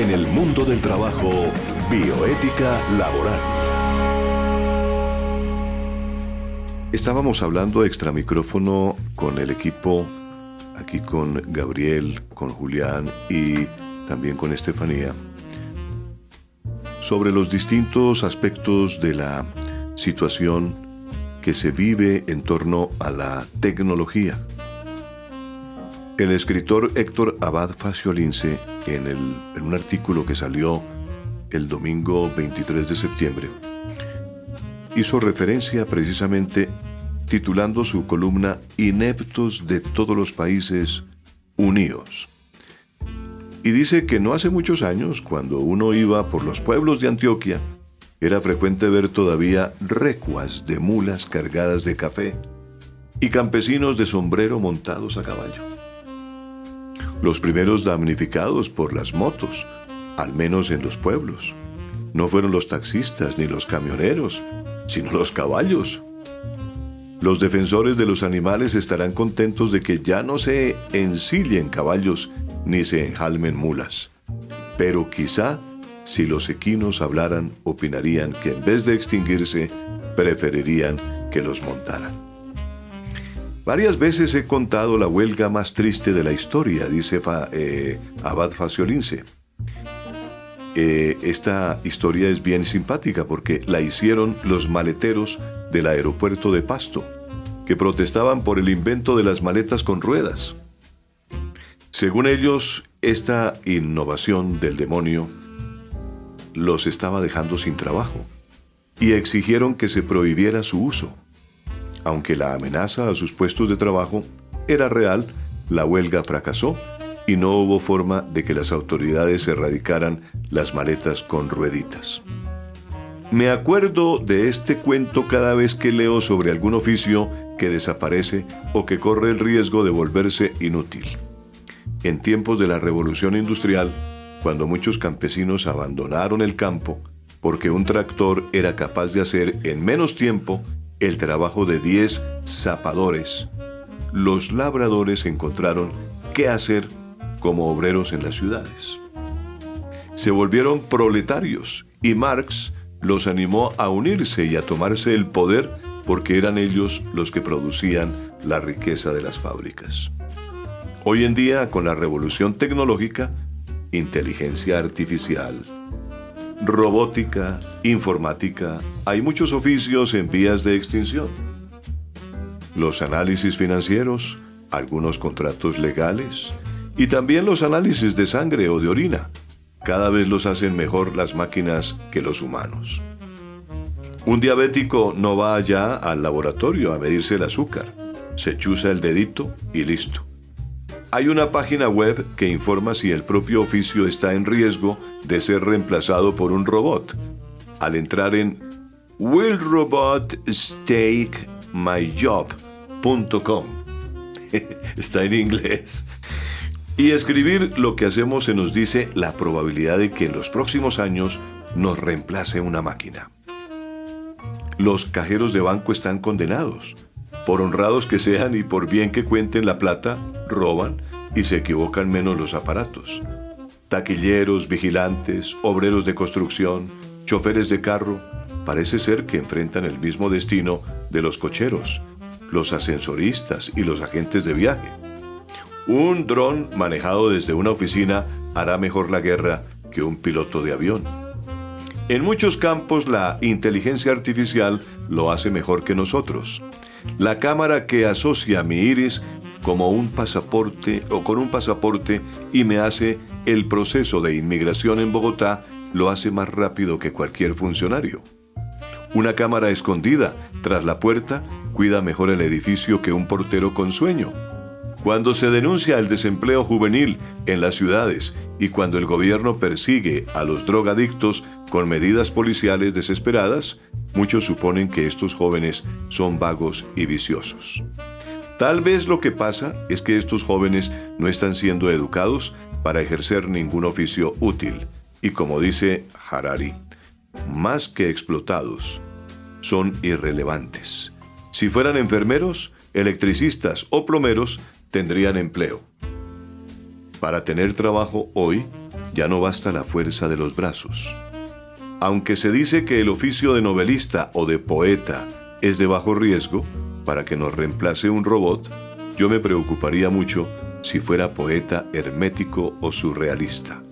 En el mundo del trabajo, bioética laboral. Estábamos hablando extra micrófono con el equipo, aquí con Gabriel, con Julián y también con Estefanía, sobre los distintos aspectos de la situación que se vive en torno a la tecnología. El escritor Héctor Abad Faciolince, en, en un artículo que salió el domingo 23 de septiembre, hizo referencia precisamente titulando su columna Ineptos de todos los países unidos. Y dice que no hace muchos años, cuando uno iba por los pueblos de Antioquia, era frecuente ver todavía recuas de mulas cargadas de café y campesinos de sombrero montados a caballo. Los primeros damnificados por las motos, al menos en los pueblos, no fueron los taxistas ni los camioneros, sino los caballos. Los defensores de los animales estarán contentos de que ya no se ensillen caballos ni se enjalmen mulas. Pero quizá, si los equinos hablaran, opinarían que en vez de extinguirse, preferirían que los montaran. Varias veces he contado la huelga más triste de la historia, dice eh, Abad Faciolince. Eh, esta historia es bien simpática porque la hicieron los maleteros del aeropuerto de Pasto, que protestaban por el invento de las maletas con ruedas. Según ellos, esta innovación del demonio los estaba dejando sin trabajo y exigieron que se prohibiera su uso. Aunque la amenaza a sus puestos de trabajo era real, la huelga fracasó y no hubo forma de que las autoridades erradicaran las maletas con rueditas. Me acuerdo de este cuento cada vez que leo sobre algún oficio que desaparece o que corre el riesgo de volverse inútil. En tiempos de la revolución industrial, cuando muchos campesinos abandonaron el campo porque un tractor era capaz de hacer en menos tiempo el trabajo de 10 zapadores, los labradores encontraron qué hacer como obreros en las ciudades. Se volvieron proletarios y Marx los animó a unirse y a tomarse el poder porque eran ellos los que producían la riqueza de las fábricas. Hoy en día, con la revolución tecnológica, inteligencia artificial, robótica, informática, hay muchos oficios en vías de extinción. Los análisis financieros, algunos contratos legales y también los análisis de sangre o de orina cada vez los hacen mejor las máquinas que los humanos. Un diabético no va allá al laboratorio a medirse el azúcar. Se chuza el dedito y listo. Hay una página web que informa si el propio oficio está en riesgo de ser reemplazado por un robot. Al entrar en Will Robot está en inglés. Y escribir lo que hacemos se nos dice la probabilidad de que en los próximos años nos reemplace una máquina. Los cajeros de banco están condenados. Por honrados que sean y por bien que cuenten la plata, roban y se equivocan menos los aparatos. Taquilleros, vigilantes, obreros de construcción, choferes de carro, parece ser que enfrentan el mismo destino de los cocheros, los ascensoristas y los agentes de viaje. Un dron manejado desde una oficina hará mejor la guerra que un piloto de avión. En muchos campos la inteligencia artificial lo hace mejor que nosotros. La cámara que asocia mi iris como un pasaporte o con un pasaporte y me hace el proceso de inmigración en Bogotá lo hace más rápido que cualquier funcionario. Una cámara escondida tras la puerta cuida mejor el edificio que un portero con sueño. Cuando se denuncia el desempleo juvenil en las ciudades y cuando el gobierno persigue a los drogadictos con medidas policiales desesperadas, muchos suponen que estos jóvenes son vagos y viciosos. Tal vez lo que pasa es que estos jóvenes no están siendo educados para ejercer ningún oficio útil y como dice Harari, más que explotados, son irrelevantes. Si fueran enfermeros, electricistas o plomeros, tendrían empleo. Para tener trabajo hoy, ya no basta la fuerza de los brazos. Aunque se dice que el oficio de novelista o de poeta es de bajo riesgo, para que nos reemplace un robot, yo me preocuparía mucho si fuera poeta hermético o surrealista.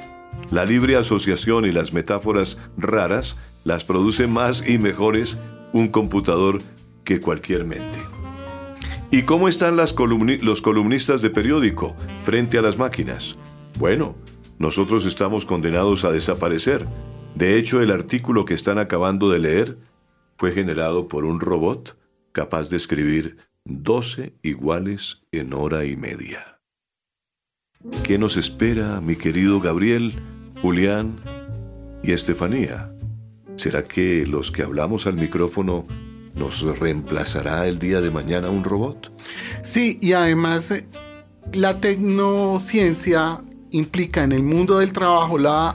La libre asociación y las metáforas raras las produce más y mejores un computador que cualquier mente. ¿Y cómo están los columnistas de periódico frente a las máquinas? Bueno, nosotros estamos condenados a desaparecer. De hecho, el artículo que están acabando de leer fue generado por un robot capaz de escribir 12 iguales en hora y media. ¿Qué nos espera, mi querido Gabriel, Julián y Estefanía? ¿Será que los que hablamos al micrófono nos reemplazará el día de mañana un robot? Sí, y además eh, la tecnociencia implica en el mundo del trabajo la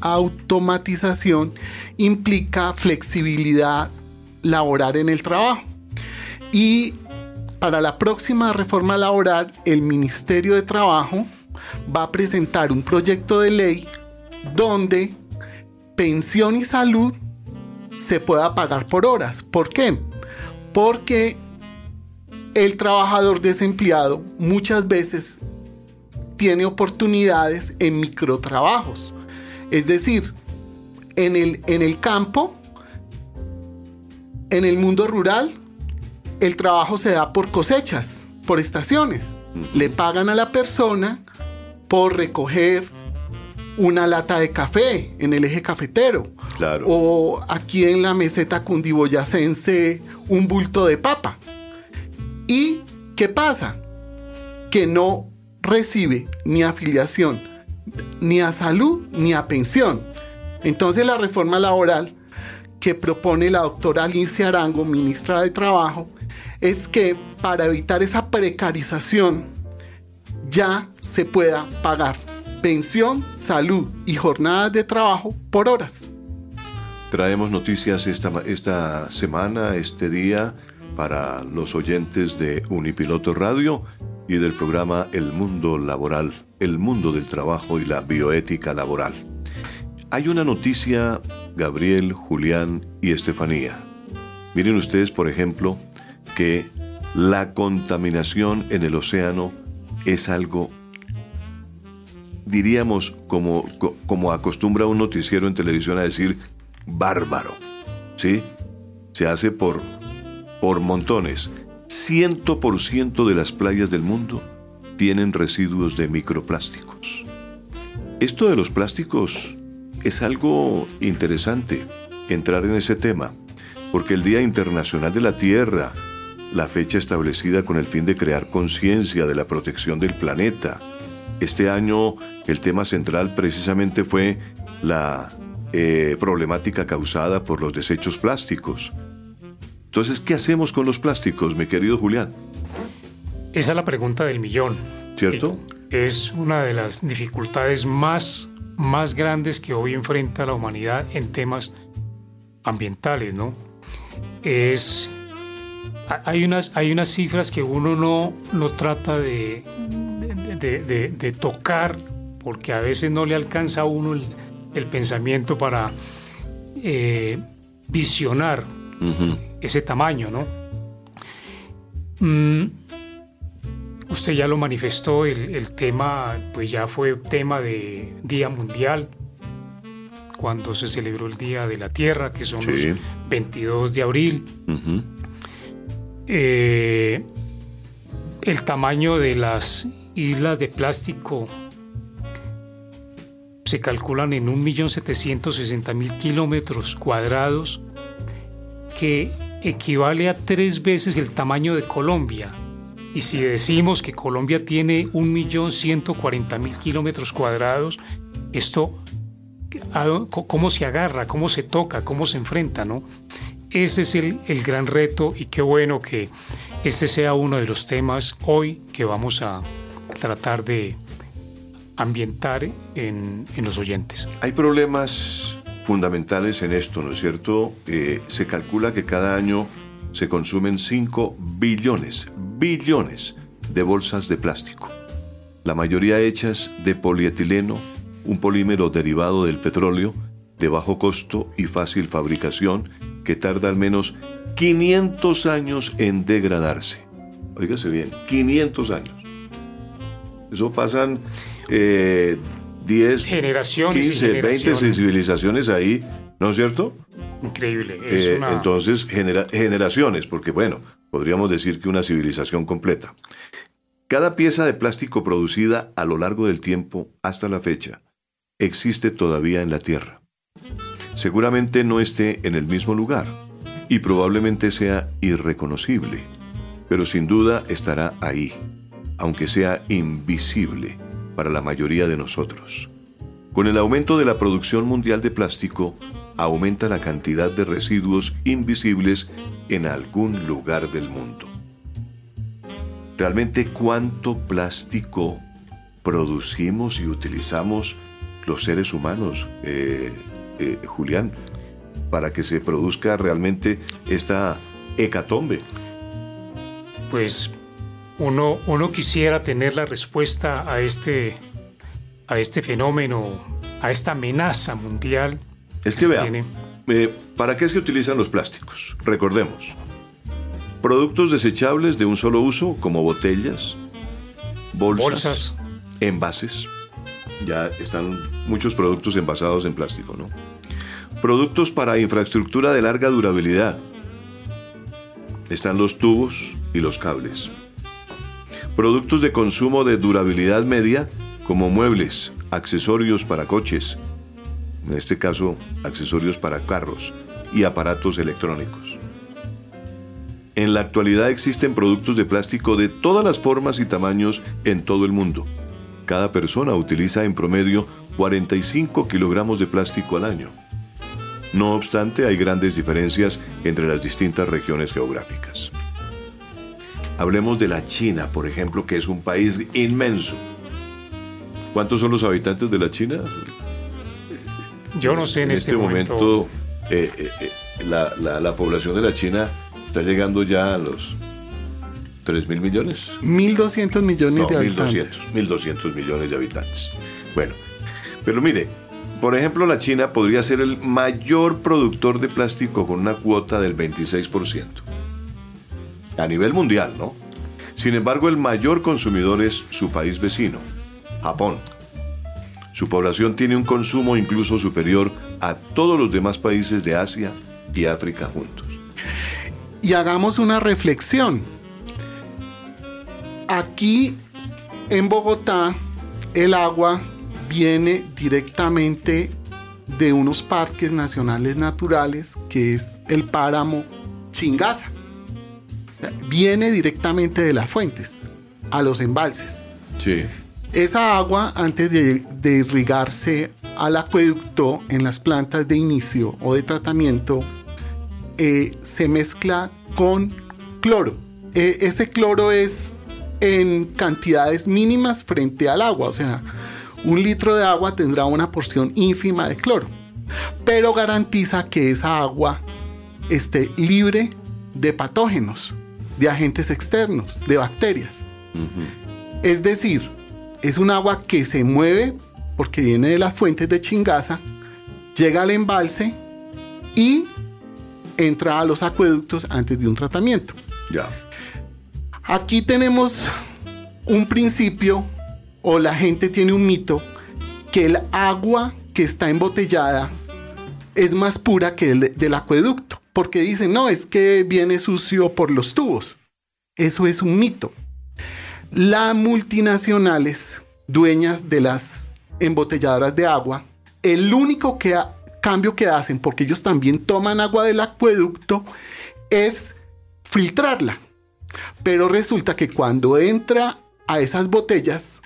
automatización, implica flexibilidad laboral en el trabajo. Y para la próxima reforma laboral, el Ministerio de Trabajo va a presentar un proyecto de ley donde pensión y salud se pueda pagar por horas. ¿Por qué? Porque el trabajador desempleado muchas veces tiene oportunidades en microtrabajos. Es decir, en el, en el campo, en el mundo rural, el trabajo se da por cosechas, por estaciones. Le pagan a la persona por recoger una lata de café en el eje cafetero. Claro. O aquí en la meseta cundiboyacense un bulto de papa. ¿Y qué pasa? Que no recibe ni afiliación, ni a salud, ni a pensión. Entonces la reforma laboral que propone la doctora Alicia Arango, ministra de Trabajo, es que para evitar esa precarización ya se pueda pagar pensión, salud y jornadas de trabajo por horas. Traemos noticias esta, esta semana, este día, para los oyentes de Unipiloto Radio y del programa El Mundo Laboral, el mundo del trabajo y la bioética laboral. Hay una noticia, Gabriel, Julián y Estefanía. Miren ustedes, por ejemplo, que la contaminación en el océano es algo, diríamos, como, como acostumbra un noticiero en televisión a decir, bárbaro. ¿Sí? Se hace por, por montones. Ciento por ciento de las playas del mundo tienen residuos de microplásticos. Esto de los plásticos es algo interesante entrar en ese tema, porque el Día Internacional de la Tierra, la fecha establecida con el fin de crear conciencia de la protección del planeta. Este año el tema central precisamente fue la eh, problemática causada por los desechos plásticos. Entonces, ¿qué hacemos con los plásticos, mi querido Julián? Esa es la pregunta del millón. ¿Cierto? Es una de las dificultades más, más grandes que hoy enfrenta la humanidad en temas ambientales, ¿no? Es hay unas, hay unas cifras que uno no, no trata de, de, tocar porque a veces no le alcanza a uno el, pensamiento para eh, visionar ese tamaño, ¿no? Mm, usted ya lo manifestó, el, tema, pues ya fue tema de Día Mundial, cuando se celebró el Día de la Tierra, que son los 22 de abril. Eh, el tamaño de las islas de plástico se calculan en 1.760.000 kilómetros cuadrados, que equivale a tres veces el tamaño de Colombia. Y si decimos que Colombia tiene 1.140.000 kilómetros cuadrados, esto, ¿cómo se agarra? ¿Cómo se toca? ¿Cómo se enfrenta? ¿no? Ese es el, gran reto y qué bueno que este sea uno de los temas hoy que vamos a tratar de ambientar en, los oyentes. Hay problemas fundamentales en esto, ¿no es cierto? Eh, se calcula que cada año se consumen 5 billones, billones de bolsas de plástico. la mayoría hechas de polietileno, un polímero derivado del petróleo, de bajo costo y fácil fabricación, que tarda al menos 500 años en degradarse. Óigase bien, 500 años. Eso pasan eh, 10, generaciones 15, 20 civilizaciones ahí, ¿no es cierto? Increíble. Eh, entonces, generaciones, porque bueno, podríamos decir que una civilización completa. Cada pieza de plástico producida a lo largo del tiempo hasta la fecha existe todavía en la Tierra. Seguramente no esté en el mismo lugar y probablemente sea irreconocible, pero sin duda estará ahí, aunque sea invisible para la mayoría de nosotros. Con el aumento de la producción mundial de plástico, aumenta la cantidad de residuos invisibles en algún lugar del mundo. ¿Realmente cuánto plástico producimos y utilizamos los seres humanos, eh, eh, Julián, para que se produzca realmente esta hecatombe? Pues uno, uno quisiera tener la respuesta a este, a este fenómeno, a esta amenaza mundial. Es que, vea, eh, ¿para qué se utilizan los plásticos? Recordemos, productos desechables de un solo uso como botellas, bolsas, envases. Ya están muchos productos envasados en plástico, ¿no? Productos para infraestructura de larga durabilidad. Están los tubos y los cables. Productos de consumo de durabilidad media como muebles, accesorios para coches, en este caso accesorios para carros y aparatos electrónicos. En la actualidad existen productos de plástico de todas las formas y tamaños en todo el mundo. Cada persona utiliza en promedio 45 kilogramos de plástico al año. No obstante, hay grandes diferencias entre las distintas regiones geográficas. Hablemos de la China, por ejemplo, que es un país inmenso. ¿Cuántos son los habitantes de la China? Yo no sé en, este, este, momento. Eh, eh, eh, la, población de la China está llegando ya a los 3 mil millones. 1.200 millones de habitantes. 1.200 millones de habitantes. Bueno, pero mire, por ejemplo, la China podría ser el mayor productor de plástico con una cuota del 26% a nivel mundial, ¿no? Sin embargo, el mayor consumidor es su país vecino, Japón. Su población tiene un consumo incluso superior a todos los demás países de Asia y África juntos. Y hagamos una reflexión. Aquí en Bogotá el agua viene directamente de unos parques nacionales naturales que es el páramo Chingaza viene directamente de las fuentes a los embalses. Sí. Esa agua, antes de, irrigarse al acueducto en las plantas de inicio o de tratamiento, eh, se mezcla con cloro. E, ese cloro es en cantidades mínimas frente al agua, o sea, un litro de agua tendrá una porción ínfima de cloro, pero garantiza que esa agua esté libre de patógenos de agentes externos, de bacterias. Es decir, es un agua que se mueve porque viene de las fuentes de Chingaza, llega al embalse y entra a los acueductos antes de un tratamiento. Ya. Aquí tenemos un principio o la gente tiene un mito que el agua que está embotellada es más pura que el del acueducto porque dicen, no, es que viene sucio por los tubos. Eso es un mito. Las multinacionales, dueñas de las embotelladoras de agua, el único cambio que hacen, porque ellos también toman agua del acueducto, es filtrarla. Pero resulta que cuando entra a esas botellas,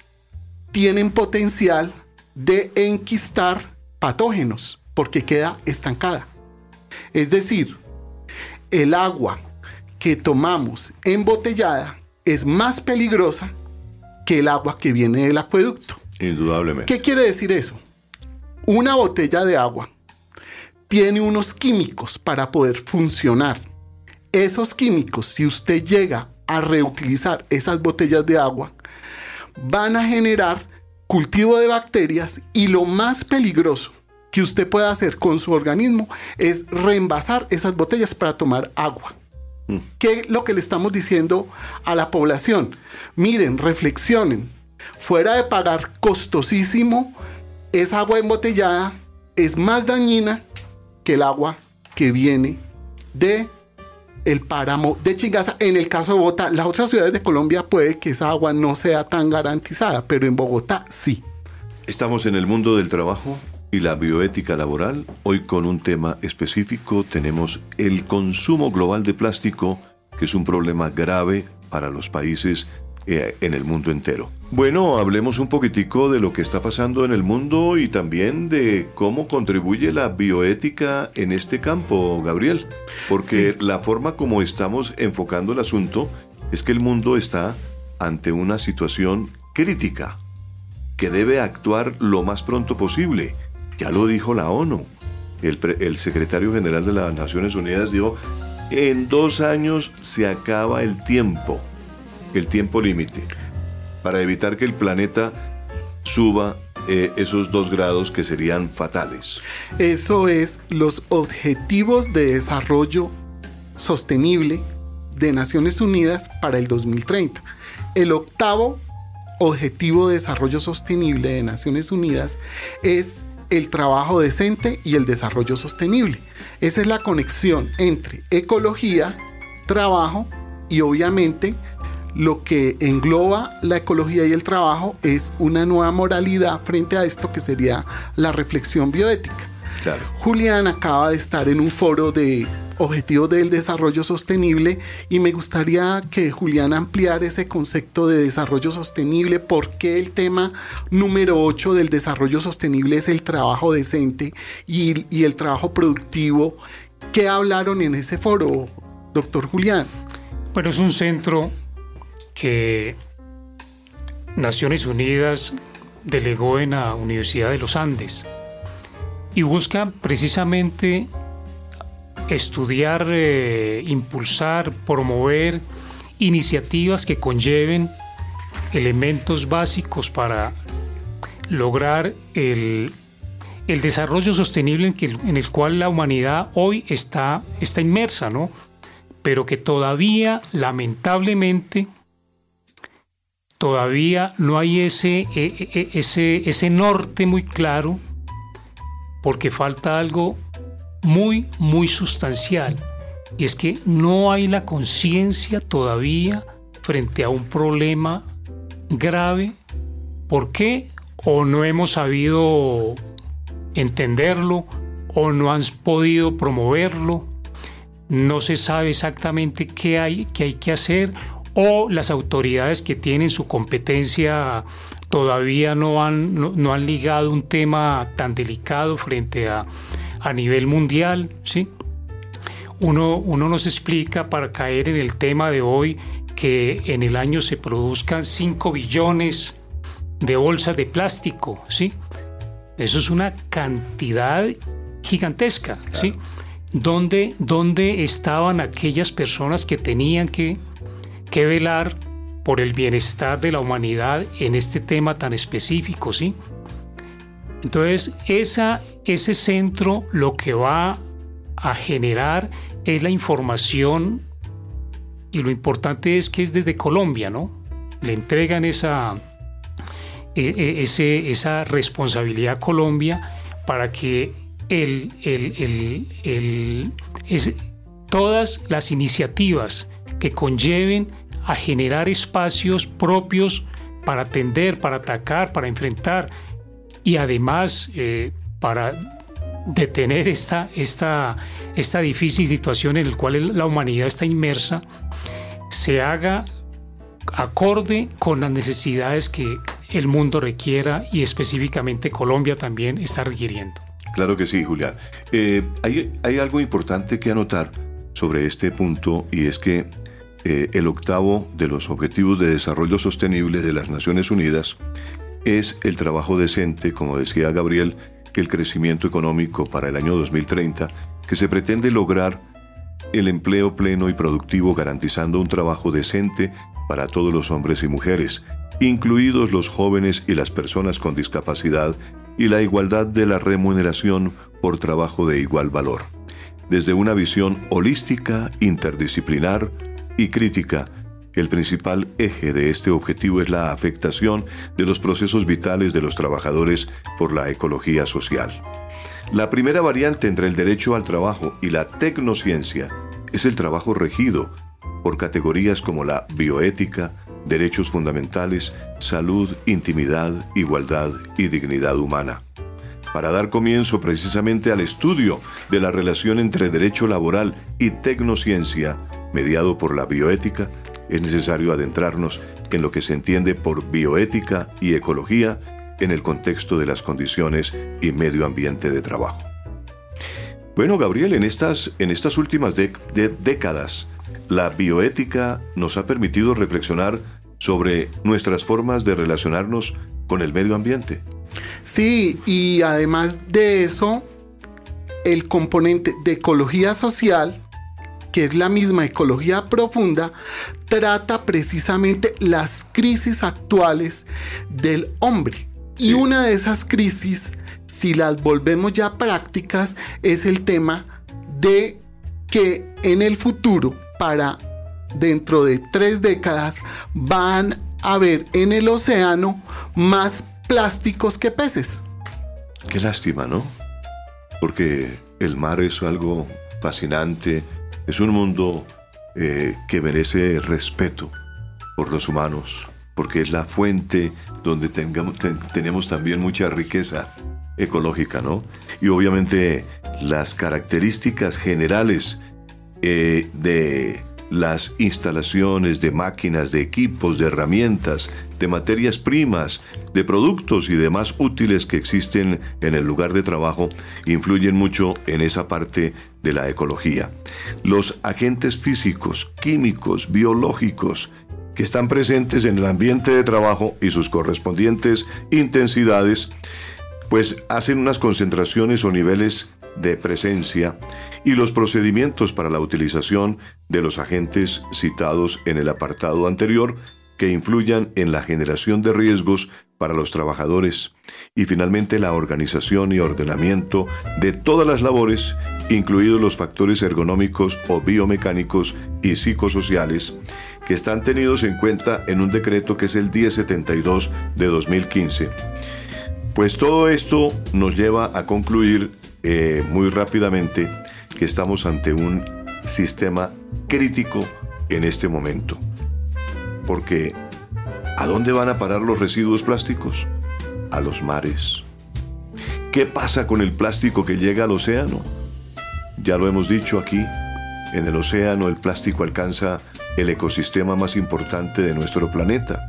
tienen potencial de enquistar patógenos, porque queda estancada. Es decir, el agua que tomamos embotellada es más peligrosa que el agua que viene del acueducto. Indudablemente. ¿Qué quiere decir eso? Una botella de agua tiene unos químicos para poder funcionar. Esos químicos, si usted llega a reutilizar esas botellas de agua, van a generar cultivo de bacterias y lo más peligroso que usted puede hacer con su organismo es reenvasar esas botellas para tomar agua. Mm. ¿Qué es lo que le estamos diciendo a la población? Miren, reflexionen. Fuera de pagar costosísimo, esa agua embotellada es más dañina que el agua que viene de el páramo de Chingaza. En el caso de Bogotá, las otras ciudades de Colombia puede que esa agua no sea tan garantizada, pero en Bogotá sí. Estamos en el mundo del trabajo y la bioética laboral. Hoy con un tema específico tenemos el consumo global de plástico, que es un problema grave para los países eh, en el mundo entero. Bueno, hablemos un poquitico de lo que está pasando en el mundo y también de cómo contribuye la bioética en este campo, Gabriel. Porque la forma como estamos enfocando el asunto es que el mundo está ante una situación crítica, que debe actuar lo más pronto posible ya lo dijo la ONU. El, secretario general de las Naciones Unidas dijo, en dos años se acaba el tiempo, el tiempo límite, para evitar que el planeta suba eh, esos dos grados que serían fatales. Eso es los objetivos de desarrollo sostenible de Naciones Unidas para el 2030. El octavo objetivo de desarrollo sostenible de Naciones Unidas es el trabajo decente y el desarrollo sostenible. Esa es la conexión entre ecología, trabajo y obviamente lo que engloba la ecología y el trabajo es una nueva moralidad frente a esto que sería la reflexión bioética. Julián acaba de estar en un foro de objetivos del desarrollo sostenible y me gustaría que Julián ampliara ese concepto de desarrollo sostenible, porque el tema número 8 del desarrollo sostenible es el trabajo decente y, y el trabajo productivo. ¿Qué hablaron en ese foro, doctor Julián? Bueno, es un centro que Naciones Unidas delegó en la Universidad de los Andes y busca precisamente estudiar, eh, impulsar, promover iniciativas que conlleven elementos básicos para lograr el, desarrollo sostenible en, que, en, el cual la humanidad hoy está, está inmersa, ¿no? Pero que todavía, lamentablemente, todavía no hay ese, e, e, e, ese, ese norte muy claro porque falta algo muy, muy sustancial. Y es que no hay la conciencia todavía frente a un problema grave. ¿Por qué? O no hemos sabido entenderlo, o no han podido promoverlo, no se sabe exactamente qué hay, qué hay que hacer, o las autoridades que tienen su competencia todavía no han, no, han ligado un tema tan delicado frente a, a nivel mundial, ¿sí? Uno, uno nos explica para caer en el tema de hoy que en el año se produzcan 5 billones de bolsas de plástico, ¿sí? Eso es una cantidad gigantesca, ¿sí? ¿Dónde, ¿Dónde, estaban aquellas personas que tenían que, que velar por el bienestar de la humanidad en este tema tan específico, ¿sí? Entonces, ese centro lo que va a generar es la información y lo importante es que es desde Colombia, ¿no? Le entregan esa, e, e, esa responsabilidad a Colombia para que el, todas las iniciativas que conlleven a generar espacios propios para atender, para atacar, para enfrentar y además eh, para detener esta, esta, esta difícil situación en la cual la humanidad está inmersa, se haga acorde con las necesidades que el mundo requiera y específicamente Colombia también está requiriendo. Claro que sí, Julián. Eh, hay, hay, algo importante que anotar sobre este punto y es que eh, el octavo de los Objetivos de Desarrollo Sostenible de las Naciones Unidas es el trabajo decente, como decía Gabriel, el crecimiento económico para el año 2030, que se pretende lograr el empleo pleno y productivo garantizando un trabajo decente para todos los hombres y mujeres, incluidos los jóvenes y las personas con discapacidad, y la igualdad de la remuneración por trabajo de igual valor, desde una visión holística, interdisciplinar y crítica. El principal eje de este objetivo es la afectación de los procesos vitales de los trabajadores por la ecología social. La primera variante entre el derecho al trabajo y la tecnociencia es el trabajo regido por categorías como la bioética, derechos fundamentales, salud, intimidad, igualdad y dignidad humana. Para dar comienzo precisamente al estudio de la relación entre derecho laboral y tecnociencia, mediado por la bioética, es necesario adentrarnos en lo que se entiende por bioética y ecología en el contexto de las condiciones y medio ambiente de trabajo. Bueno, Gabriel, en estas, en estas últimas décadas, la bioética nos ha permitido reflexionar sobre nuestras formas de relacionarnos con el medio ambiente. Sí, y además de eso, el componente de ecología social, que es la misma ecología profunda, trata precisamente las crisis actuales del hombre. Y una de esas crisis, si las volvemos ya prácticas, es el tema de que en el futuro para dentro de tres décadas van a haber en el océano más plásticos que peces. Qué lástima, ¿no? Porque el mar es algo fascinante, es un mundo eh, que merece respeto por los humanos, porque es la fuente donde tengamos, tenemos también mucha riqueza ecológica, ¿no? Y obviamente las características generales eh, de las instalaciones de máquinas, de equipos, de herramientas, de materias primas, de productos y demás útiles que existen en el lugar de trabajo influyen mucho en esa parte de la ecología. Los agentes físicos, químicos, biológicos que están presentes en el ambiente de trabajo y sus correspondientes intensidades, pues hacen unas concentraciones o niveles de presencia y los procedimientos para la utilización de los agentes citados en el apartado anterior que influyan en la generación de riesgos para los trabajadores y finalmente la organización y ordenamiento de todas las labores, incluidos los factores ergonómicos o biomecánicos y psicosociales, que están tenidos en cuenta en un decreto que es el 1072 de 2015. Pues todo esto nos lleva a concluir eh, muy rápidamente que estamos ante un sistema crítico en este momento. Porque ¿a dónde van a parar los residuos plásticos? A los mares. ¿Qué pasa con el plástico que llega al océano? Ya lo hemos dicho aquí, en el océano el plástico alcanza el ecosistema más importante de nuestro planeta.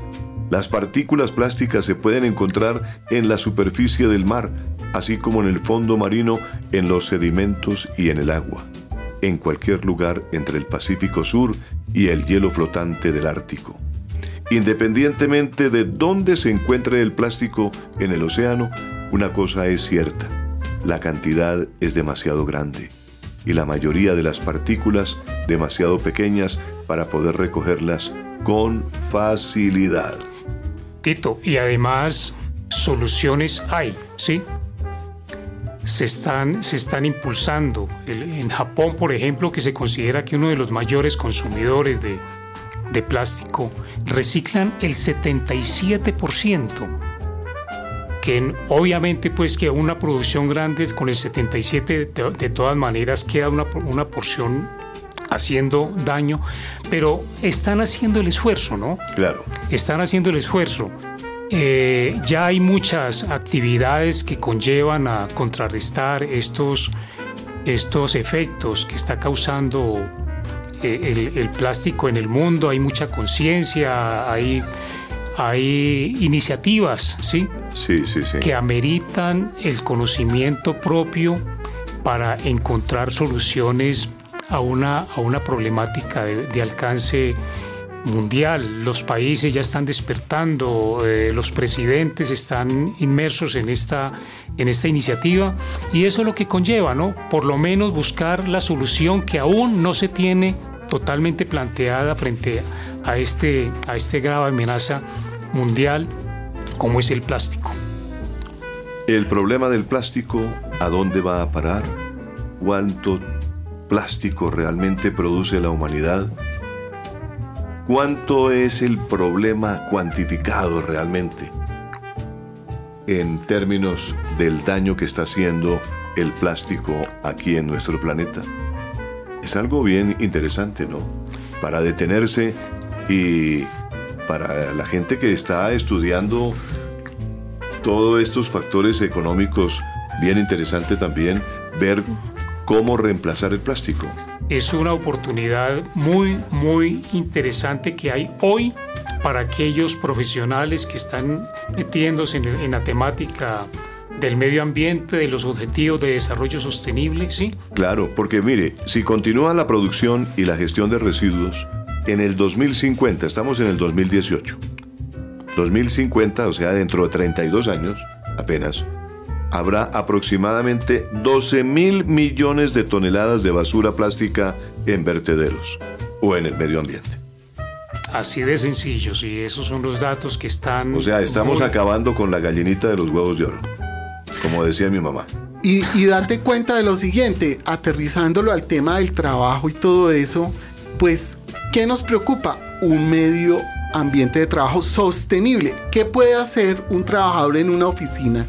Las partículas plásticas se pueden encontrar en la superficie del mar, así como en el fondo marino, en los sedimentos y en el agua, en cualquier lugar entre el Pacífico Sur y el hielo flotante del Ártico. Independientemente de dónde se encuentre el plástico en el océano, una cosa es cierta, la cantidad es demasiado grande y la mayoría de las partículas demasiado pequeñas para poder recogerlas con facilidad. Tito, y además soluciones hay, ¿sí? se están, se están impulsando. en Japón, por ejemplo, que se considera que uno de los mayores consumidores de, plástico, reciclan el 77%, que obviamente pues que una producción grande con el 77 de, todas maneras queda una, una porción haciendo daño, pero están haciendo el esfuerzo, ¿no? Claro. Están haciendo el esfuerzo. Eh, ya hay muchas actividades que conllevan a contrarrestar estos, estos efectos que está causando eh, el, plástico en el mundo. Hay mucha conciencia, hay, hay iniciativas ¿sí? Sí, sí, sí. que ameritan el conocimiento propio para encontrar soluciones a una, a una problemática de, alcance mundial. Los países ya están despertando, eh, los presidentes están inmersos en esta, en esta iniciativa y eso es lo que conlleva, ¿no? Por lo menos buscar la solución que aún no se tiene totalmente planteada frente a este, a este grave amenaza mundial como es el plástico. El problema del plástico, ¿a dónde va a parar? ¿Cuánto plástico realmente produce la humanidad? ¿Cuánto es el problema cuantificado realmente en términos del daño que está haciendo el plástico aquí en nuestro planeta? Es algo bien interesante, ¿no? Para detenerse y para la gente que está estudiando todos estos factores económicos, bien interesante también ver cómo reemplazar el plástico es una oportunidad muy, muy interesante que hay hoy para aquellos profesionales que están metiéndose en, la temática del medio ambiente, de los objetivos de desarrollo sostenible, ¿sí? Claro, porque mire, si continúa la producción y la gestión de residuos, en el 2050, estamos en el 2018, 2050, o sea, dentro de 32 años apenas, habrá aproximadamente 12 mil millones de toneladas de basura plástica en vertederos o en el medio ambiente. Así de sencillo, sí, esos son los datos que están... O sea, estamos acabando con la gallinita de los huevos de oro, como decía mi mamá. Y, y date cuenta de lo siguiente, aterrizándolo al tema del trabajo y todo eso, pues, ¿qué nos preocupa? Un medio ambiente de trabajo sostenible. ¿Qué puede hacer un trabajador en una oficina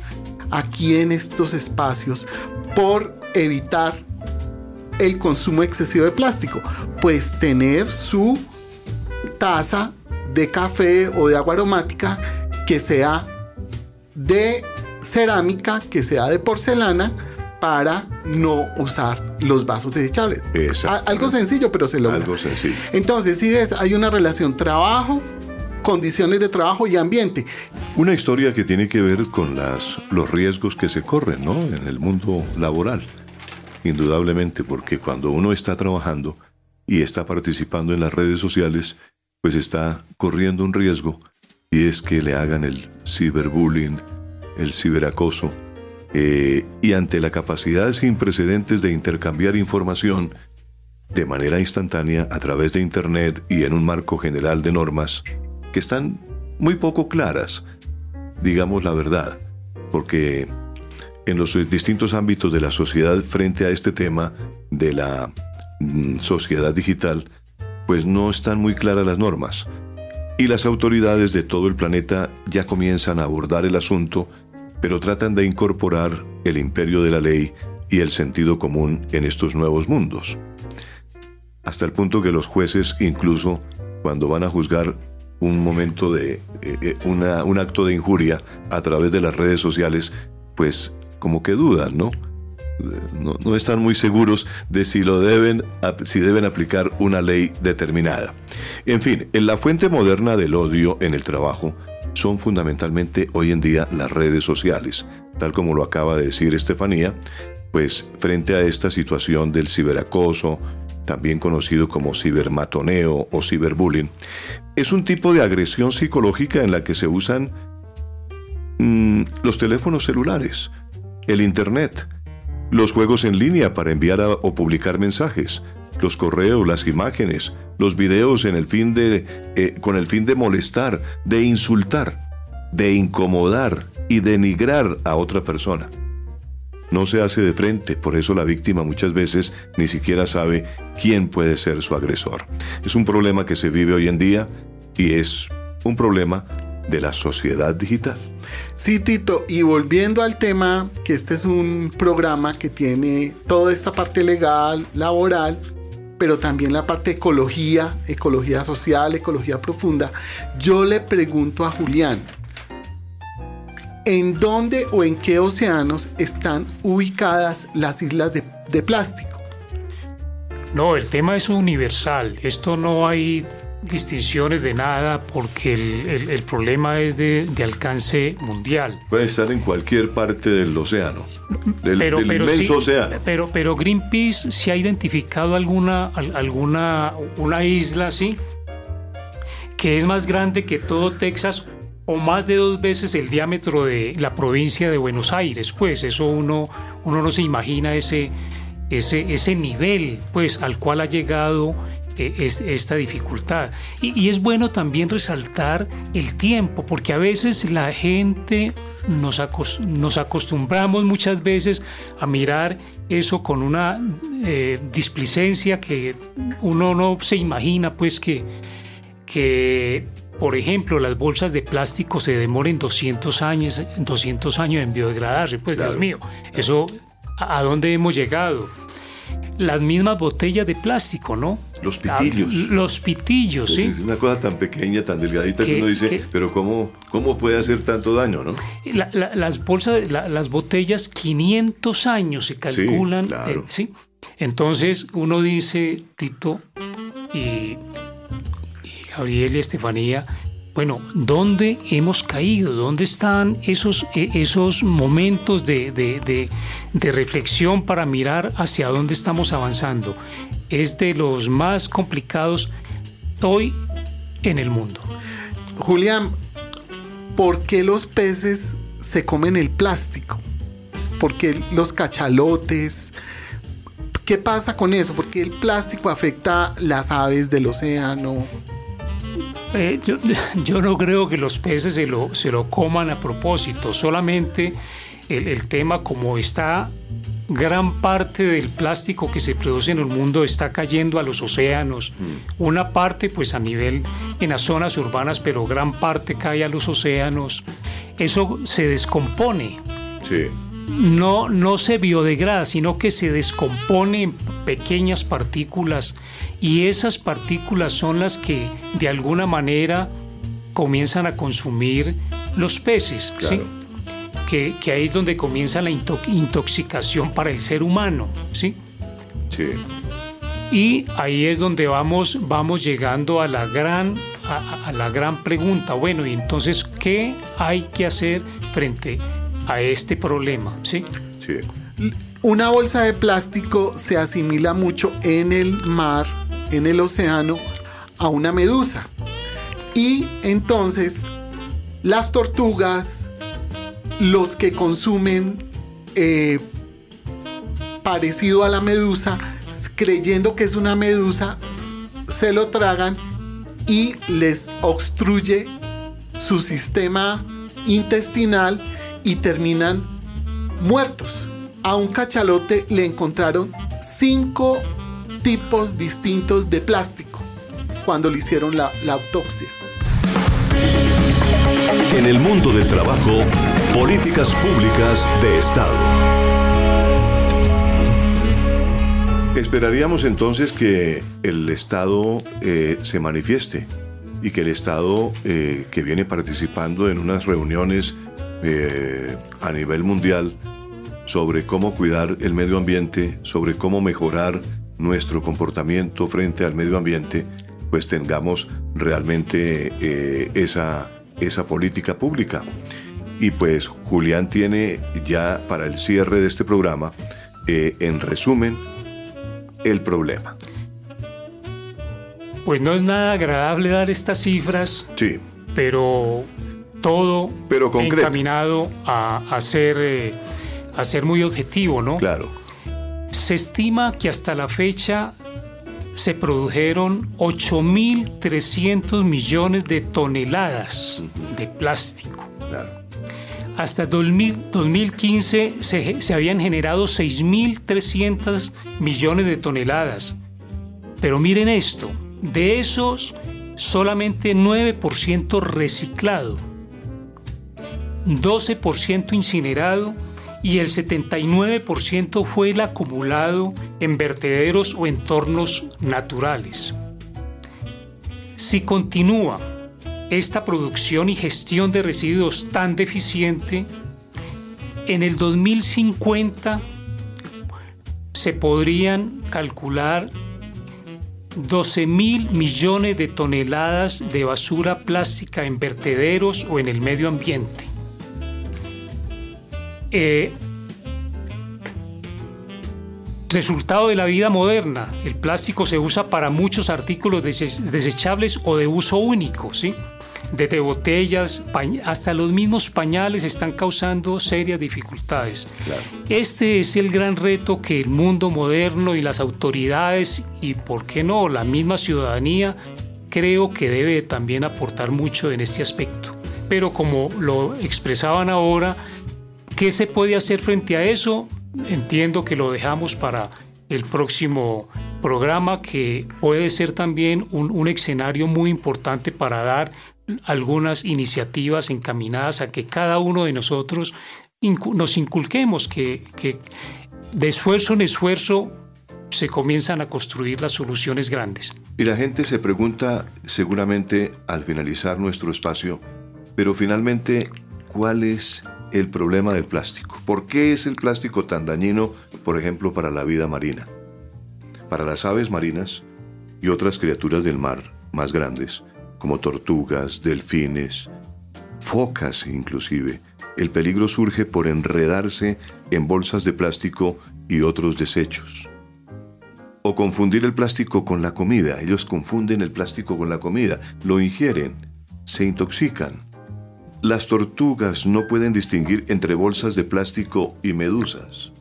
aquí en estos espacios por evitar el consumo excesivo de plástico? Pues tener su taza de café o de agua aromática que sea de cerámica, que sea de porcelana, para no usar los vasos desechables. Algo sencillo, pero se logra. Algo sencillo. Entonces, si ves, hay una relación trabajo, condiciones de trabajo y ambiente. Una historia que tiene que ver con las, los riesgos que se corren ¿no? en el mundo laboral. Indudablemente, porque cuando uno está trabajando y está participando en las redes sociales, pues está corriendo un riesgo y es que le hagan el ciberbullying, el ciberacoso, eh, y ante la capacidad sin precedentes de intercambiar información de manera instantánea a través de Internet y en un marco general de normas, que están muy poco claras, digamos la verdad, porque en los distintos ámbitos de la sociedad frente a este tema de la mm, sociedad digital, pues no están muy claras las normas. Y las autoridades de todo el planeta ya comienzan a abordar el asunto, pero tratan de incorporar el imperio de la ley y el sentido común en estos nuevos mundos. Hasta el punto que los jueces incluso, cuando van a juzgar un momento de eh, eh, un acto de injuria a través de las redes sociales, pues como que dudan, ¿no? ¿no? No, están muy seguros de si lo deben, si deben aplicar una ley determinada. En fin, en la fuente moderna del odio en el trabajo son fundamentalmente hoy en día las redes sociales, tal como lo acaba de decir Estefanía, pues frente a esta situación del ciberacoso, también conocido como cibermatoneo o ciberbullying, es un tipo de agresión psicológica en la que se usan mm, los teléfonos celulares, el Internet, los juegos en línea para enviar o publicar mensajes, los correos, las imágenes, los videos eh, con el fin de molestar, de insultar, de incomodar y denigrar a otra persona no se hace de frente, por eso la víctima muchas veces ni siquiera sabe quién puede ser su agresor. Es un problema que se vive hoy en día y es un problema de la sociedad digital. Sí, Tito, y volviendo al tema, que este es un programa que tiene toda esta parte legal, laboral, pero también la parte ecología, ecología social, ecología profunda, yo le pregunto a Julián, ¿En dónde o en qué océanos están ubicadas las islas de, plástico? No, el tema es universal. Esto no hay distinciones de nada porque el, problema es de, alcance mundial. Puede estar en cualquier parte del océano, del, pero, inmenso océano. Pero, pero Greenpeace se ha identificado alguna, alguna una isla así que es más grande que todo Texas o más de dos veces el diámetro de la provincia de Buenos Aires, pues eso uno, uno no se imagina ese, ese, ese nivel pues al cual ha llegado eh, esta dificultad. Y, es bueno también resaltar el tiempo, porque a veces la gente nos, nos acostumbramos muchas veces a mirar eso con una eh, displicencia que uno no se imagina, pues que, que, por ejemplo, las bolsas de plástico se demoren 200 años, 200 años en biodegradarse. Pues Dios mío, eso, ¿a dónde hemos llegado? Las mismas botellas de plástico, ¿no? Los pitillos. los pitillos, sí. Es una cosa tan pequeña, tan delgadita que, uno dice, pero ¿cómo, ¿cómo puede hacer tanto daño, no? las bolsas, las botellas, 500 años se calculan. Sí, Entonces uno dice, Tito Gabriel y Estefanía, bueno, ¿dónde hemos caído? ¿Dónde están esos, e, esos momentos de, de, reflexión para mirar hacia dónde estamos avanzando? Es de los más complicados hoy en el mundo. Julián, ¿por qué los peces se comen el plástico? ¿Por qué los cachalotes? ¿Qué pasa con eso? ¿Por qué el plástico afecta las aves del océano? Eh, yo, no creo que los peces se lo, se lo coman a propósito, solamente el, tema como está gran parte del plástico que se produce en el mundo está cayendo a los océanos. Mm. Una parte pues a nivel en las zonas urbanas, pero gran parte cae a los océanos. Eso se descompone. Sí no, no se biodegrada, sino que se descompone en pequeñas partículas y esas partículas son las que de alguna manera comienzan a consumir los peces. Que, ahí es donde comienza la intoxicación para el ser humano. ¿sí? Sí. Y ahí es donde vamos, vamos llegando a la, gran, a, a la gran pregunta. Bueno, y entonces, ¿qué hay que hacer frente a a este problema, ¿sí? Sí. Una bolsa de plástico se asimila mucho en el mar, en el océano, a una medusa. Y entonces las tortugas, los que consumen eh, parecido a la medusa, creyendo que es una medusa, se lo tragan y les obstruye su sistema intestinal y terminan muertos. A un cachalote le encontraron cinco tipos distintos de plástico cuando le hicieron la, autopsia. En el mundo del trabajo, políticas públicas de Estado. Esperaríamos entonces que el Estado eh, se manifieste y que el Estado eh, que viene participando en unas reuniones eh, a nivel mundial sobre cómo cuidar el medio ambiente, sobre cómo mejorar nuestro comportamiento frente al medio ambiente, pues tengamos realmente eh, esa, esa política pública. Y pues Julián tiene ya para el cierre de este programa, eh, en resumen, el problema. Pues no es nada agradable dar estas cifras. Sí. Pero todo Pero encaminado a, a, ser, eh, a ser muy objetivo, ¿no? Claro. Se estima que hasta la fecha se produjeron 8.300 millones de toneladas de plástico. Claro. Hasta 2015 se, se habían generado 6.300 millones de toneladas. Pero miren esto, de esos solamente 9% reciclado. 12% incinerado y el 79% fue el acumulado en vertederos o entornos naturales. Si continúa esta producción y gestión de residuos tan deficiente, en el 2050 se podrían calcular 12 mil millones de toneladas de basura plástica en vertederos o en el medio ambiente. Eh, resultado de la vida moderna. El plástico se usa para muchos artículos desechables o de uso único, ¿sí? desde botellas, hasta los mismos pañales están causando serias dificultades. Este es el gran reto que el mundo moderno y las autoridades y, por qué no, la misma ciudadanía creo que debe también aportar mucho en este aspecto. Pero como lo expresaban ahora, ¿qué se puede hacer frente a eso? Entiendo que lo dejamos para el próximo programa que puede ser también un, escenario muy importante para dar algunas iniciativas encaminadas a que cada uno de nosotros nos inculquemos que, que de esfuerzo en esfuerzo se comienzan a construir las soluciones grandes. Y la gente se pregunta seguramente al finalizar nuestro espacio, pero finalmente, ¿cuál es el problema del plástico? ¿Por qué es el plástico tan dañino, por ejemplo, para la vida marina? Para las aves marinas y otras criaturas del mar más grandes, como tortugas, delfines, focas inclusive. El peligro surge por enredarse en bolsas de plástico y otros desechos. O confundir el plástico con la comida. Ellos confunden el plástico con la comida, lo ingieren, se intoxican. Las tortugas no pueden distinguir entre bolsas de plástico y medusas,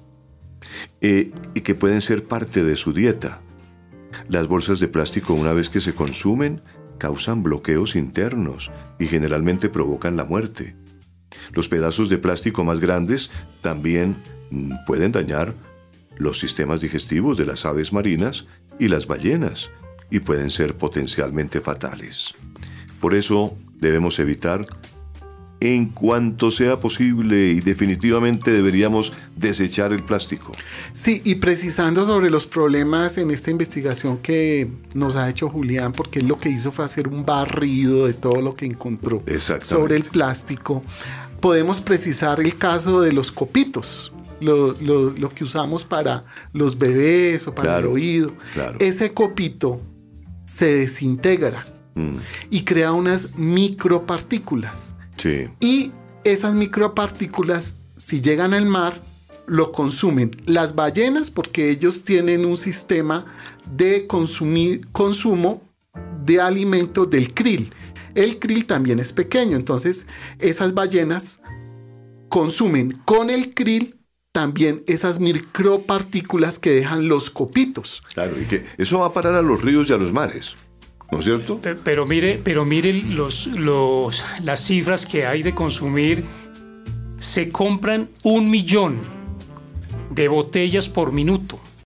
eh, y que pueden ser parte de su dieta. Las bolsas de plástico una vez que se consumen causan bloqueos internos y generalmente provocan la muerte. Los pedazos de plástico más grandes también mm, pueden dañar los sistemas digestivos de las aves marinas y las ballenas y pueden ser potencialmente fatales. Por eso debemos evitar en cuanto sea posible y definitivamente deberíamos desechar el plástico. Sí, y precisando sobre los problemas en esta investigación que nos ha hecho Julián, porque él lo que hizo fue hacer un barrido de todo lo que encontró sobre el plástico, podemos precisar el caso de los copitos. Lo, que usamos para los bebés o para el oído. Ese copito se desintegra mm. y crea unas micropartículas y esas micropartículas, si llegan al mar, lo consumen las ballenas porque ellos tienen un sistema de consumo de alimento del krill. El krill también es pequeño, entonces esas ballenas consumen con el krill también esas micropartículas que dejan los copitos. Claro, y que eso va a parar a los ríos y a los mares. ¿No es cierto? Pero, mire, pero mire los, los, las cifras que hay de consumir. Se compran un millón de botellas por minuto